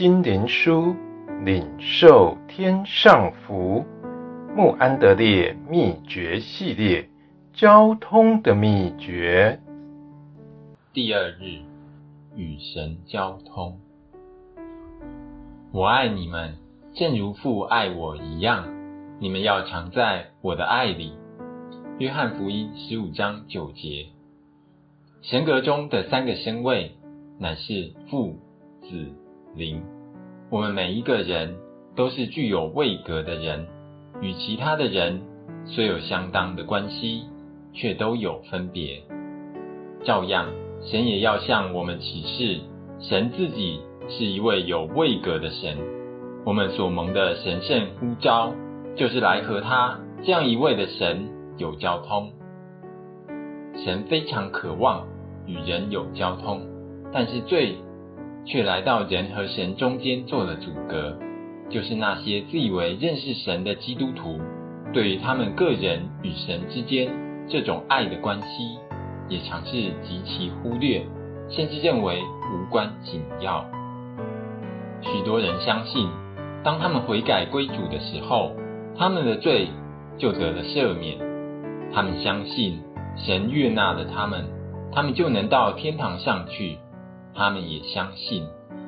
心灵书，领受天上福。穆安德烈秘诀系列，交通的秘诀。第二日，与神交通。我爱你们，正如父爱我一样。你们要常在我的爱里。约翰福音十五章九节。神格中的三个身位，乃是父、子、灵。我们每一个人都是具有位格的人，与其他的人虽有相当的关系，却都有分别。照样，神也要向我们启示，神自己是一位有位格的神。我们所蒙的神圣呼召，就是来和他这样一位的神有交通。神非常渴望与人有交通，但是最却来到人和神中间做了阻隔，就是那些自以为认识神的基督徒，对于他们个人与神之间这种爱的关系，也常是极其忽略，甚至认为无关紧要。许多人相信，当他们悔改归主的时候，他们的罪就得了赦免。他们相信神悦纳了他们，他们就能到天堂上去。他们也相信，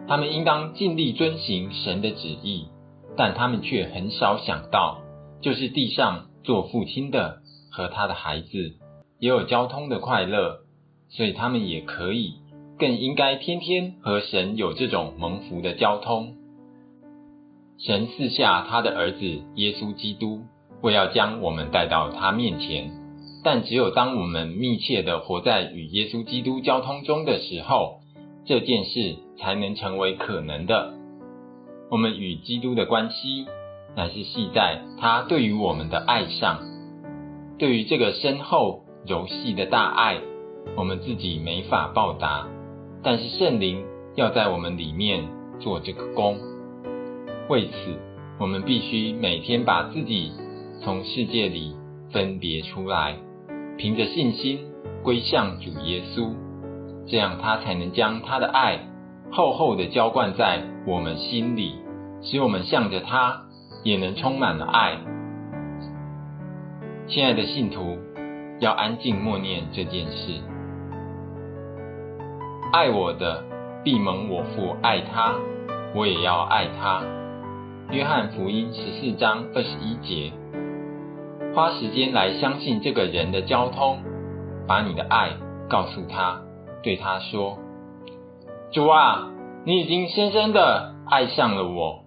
他们应当尽力遵行神的旨意，但他们却很少想到，就是地上做父亲的和他的孩子也有交通的快乐，所以他们也可以。更应该天天和神有这种蒙福的交通。神赐下他的儿子耶稣基督，为要将我们带到他面前。但只有当我们密切的活在与耶稣基督交通中的时候，这件事才能成为可能的。我们与基督的关系，乃是系在他对于我们的爱上。对于这个深厚柔细的大爱，我们自己没法报答。但是圣灵要在我们里面做这个工，为此我们必须每天把自己从世界里分别出来，凭着信心归向主耶稣，这样他才能将他的爱厚厚的浇灌在我们心里，使我们向着他也能充满了爱。亲爱的信徒，要安静默念这件事。爱我的，必蒙我父爱他，我也要爱他。约翰福音十四章二十一节。花时间来相信这个人的交通，把你的爱告诉他，对他说：“主啊，你已经深深的爱上了我，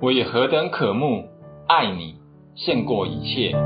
我也何等渴慕爱你，胜过一切。”